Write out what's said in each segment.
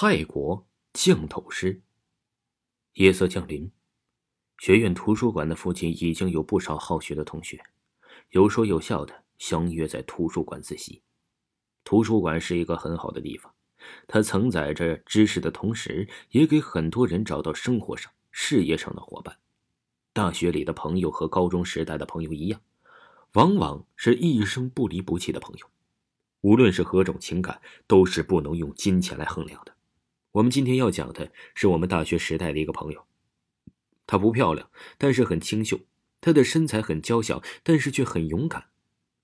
泰国降头师。夜色降临，学院图书馆的附近已经有不少好学的同学，有说有笑的相约在图书馆自习。图书馆是一个很好的地方，它承载着知识的同时，也给很多人找到生活上、事业上的伙伴。大学里的朋友和高中时代的朋友一样，往往是一生不离不弃的朋友。无论是何种情感，都是不能用金钱来衡量的。我们今天要讲的是我们大学时代的一个朋友，她不漂亮，但是很清秀；她的身材很娇小，但是却很勇敢。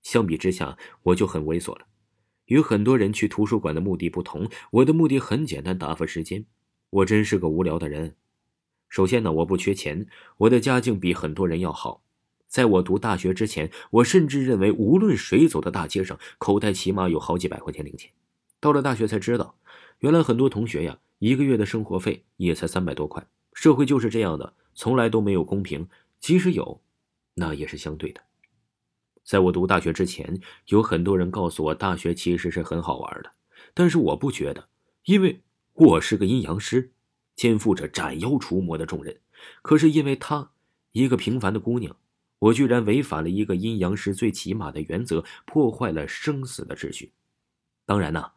相比之下，我就很猥琐了。与很多人去图书馆的目的不同，我的目的很简单，打发时间。我真是个无聊的人。首先呢，我不缺钱，我的家境比很多人要好。在我读大学之前，我甚至认为，无论谁走到大街上，口袋起码有好几百块钱零钱。到了大学才知道，原来很多同学呀，一个月的生活费也才三百多块。社会就是这样的，从来都没有公平，即使有，那也是相对的。在我读大学之前，有很多人告诉我，大学其实是很好玩的，但是我不觉得，因为我是个阴阳师，肩负着斩妖除魔的重任。可是因为她，一个平凡的姑娘。我居然违反了一个阴阳师最起码的原则，破坏了生死的秩序。当然呢，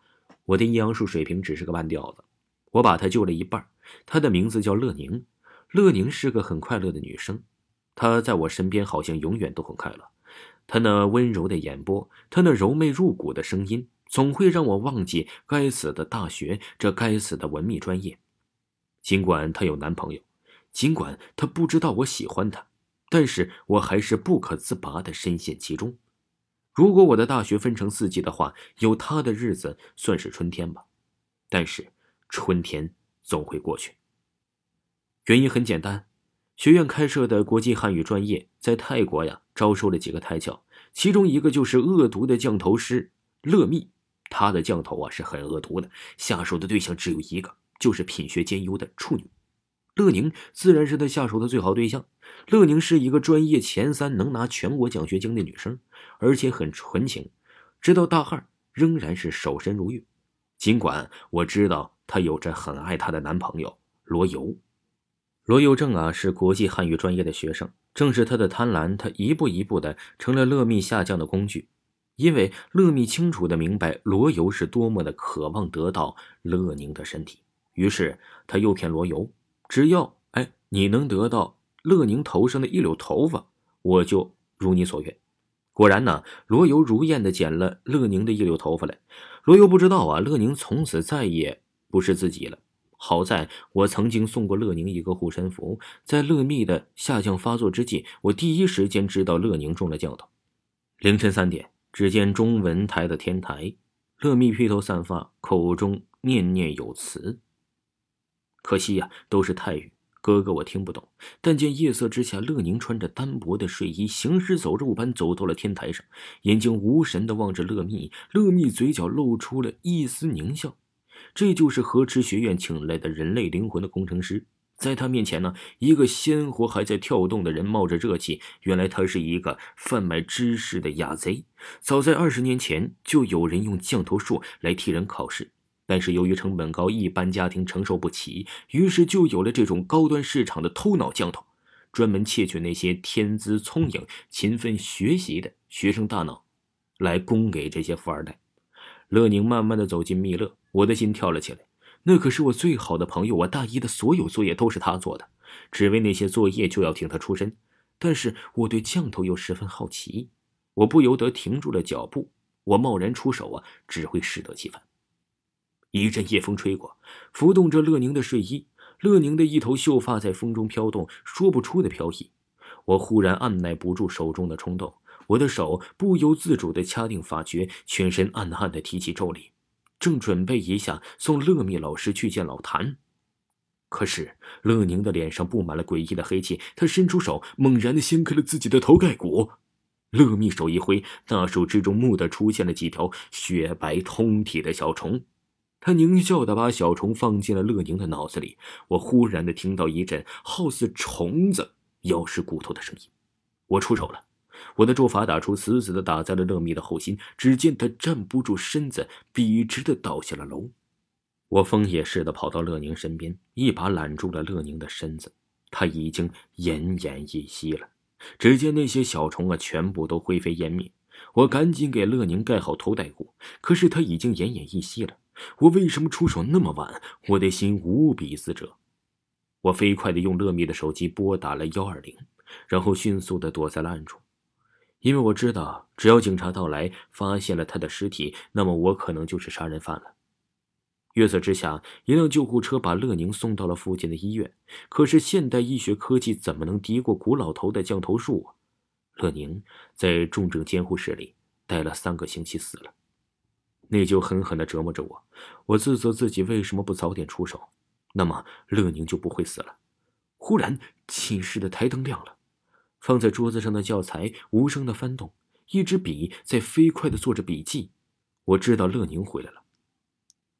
我的阴阳术水平只是个半吊子。我把她救了一半。她的名字叫乐宁。乐宁是个很快乐的女生，她在我身边好像永远都很快乐。她那温柔的眼波，她那柔媚入骨的声音，总会让我忘记该死的大学，这该死的文秘专业。尽管她有男朋友，尽管她不知道我喜欢她。但是我还是不可自拔的深陷其中。如果我的大学分成四季的话，有他的日子算是春天吧。但是春天总会过去。原因很简单，学院开设的国际汉语专业在泰国呀招收了几个胎教，其中一个就是恶毒的降头师乐密。他的降头啊是很恶毒的，下手的对象只有一个，就是品学兼优的处女。乐宁自然是他下手的最好对象。乐宁是一个专业前三、能拿全国奖学金的女生，而且很纯情，直到大二仍然是守身如玉。尽管我知道她有着很爱她的男朋友罗游，罗游正啊是国际汉语专业的学生，正是他的贪婪，他一步一步的成了乐密下降的工具。因为乐密清楚的明白罗游是多么的渴望得到乐宁的身体，于是他诱骗罗游。只要哎，你能得到乐宁头上的一绺头发，我就如你所愿。果然呢，罗游如愿的剪了乐宁的一绺头发来。罗游不知道啊，乐宁从此再也不是自己了。好在我曾经送过乐宁一个护身符，在乐密的下降发作之际，我第一时间知道乐宁中了降头。凌晨三点，只见中文台的天台，乐密披头散发，口中念念有词。可惜呀，都是泰语，哥哥我听不懂。但见夜色之下，乐宁穿着单薄的睡衣，行尸走肉般走到了天台上，眼睛无神的望着乐密。乐密嘴角露出了一丝狞笑。这就是河池学院请来的人类灵魂的工程师。在他面前呢，一个鲜活还在跳动的人冒着热气。原来他是一个贩卖知识的雅贼。早在二十年前，就有人用降头术来替人考试。但是由于成本高，一般家庭承受不起，于是就有了这种高端市场的偷脑降头，专门窃取那些天资聪颖、勤奋学习的学生大脑，来供给这些富二代。乐宁慢慢的走进密勒，我的心跳了起来。那可是我最好的朋友，我大一的所有作业都是他做的，只为那些作业就要听他出身。但是我对降头又十分好奇，我不由得停住了脚步。我贸然出手啊，只会适得其反。一阵夜风吹过，浮动着乐宁的睡衣，乐宁的一头秀发在风中飘动，说不出的飘逸。我忽然按耐不住手中的冲动，我的手不由自主地掐定发诀，全身暗暗地提起咒力，正准备一下送乐密老师去见老谭。可是乐宁的脸上布满了诡异的黑气，他伸出手，猛然地掀开了自己的头盖骨。乐密手一挥，大手之中蓦地出现了几条雪白通体的小虫。他狞笑的把小虫放进了乐宁的脑子里，我忽然的听到一阵好似虫子咬食骨头的声音，我出手了，我的咒法打出，死死的打在了乐密的后心，只见他站不住身子，笔直的倒下了楼。我疯也似的跑到乐宁身边，一把揽住了乐宁的身子。他已经奄奄一息了。只见那些小虫啊，全部都灰飞烟灭。我赶紧给乐宁盖好头戴骨，可是他已经奄奄一息了。我为什么出手那么晚？我的心无比自责。我飞快地用乐密的手机拨打了幺二零，然后迅速地躲在了暗处，因为我知道，只要警察到来，发现了他的尸体，那么我可能就是杀人犯了。月色之下，一辆救护车把乐宁送到了附近的医院。可是现代医学科技怎么能敌过古老头的降头术啊？乐宁在重症监护室里待了三个星期，死了。内疚狠狠地折磨着我，我自责自己为什么不早点出手，那么乐宁就不会死了。忽然，寝室的台灯亮了，放在桌子上的教材无声的翻动，一支笔在飞快的做着笔记。我知道乐宁回来了，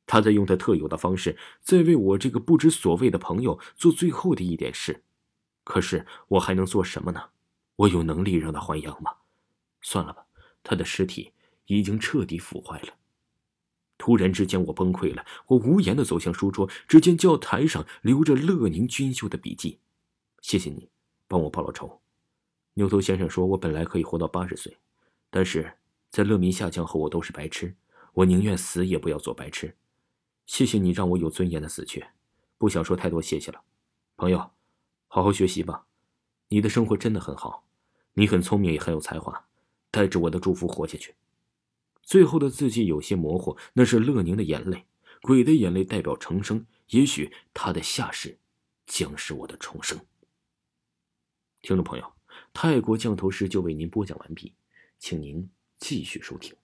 他在用他特有的方式，在为我这个不知所谓的朋友做最后的一点事。可是我还能做什么呢？我有能力让他还阳吗？算了吧，他的尸体已经彻底腐坏了。突然之间，我崩溃了。我无言的走向书桌，只见教台上留着乐宁军秀的笔记。谢谢你，帮我报了仇。牛头先生说，我本来可以活到八十岁，但是在乐民下降后，我都是白痴。我宁愿死也不要做白痴。谢谢你让我有尊严的死去。不想说太多谢谢了，朋友，好好学习吧。你的生活真的很好，你很聪明也很有才华，带着我的祝福活下去。最后的字迹有些模糊，那是乐宁的眼泪。鬼的眼泪代表重生，也许他的下世将是我的重生。听众朋友，泰国降头师就为您播讲完毕，请您继续收听。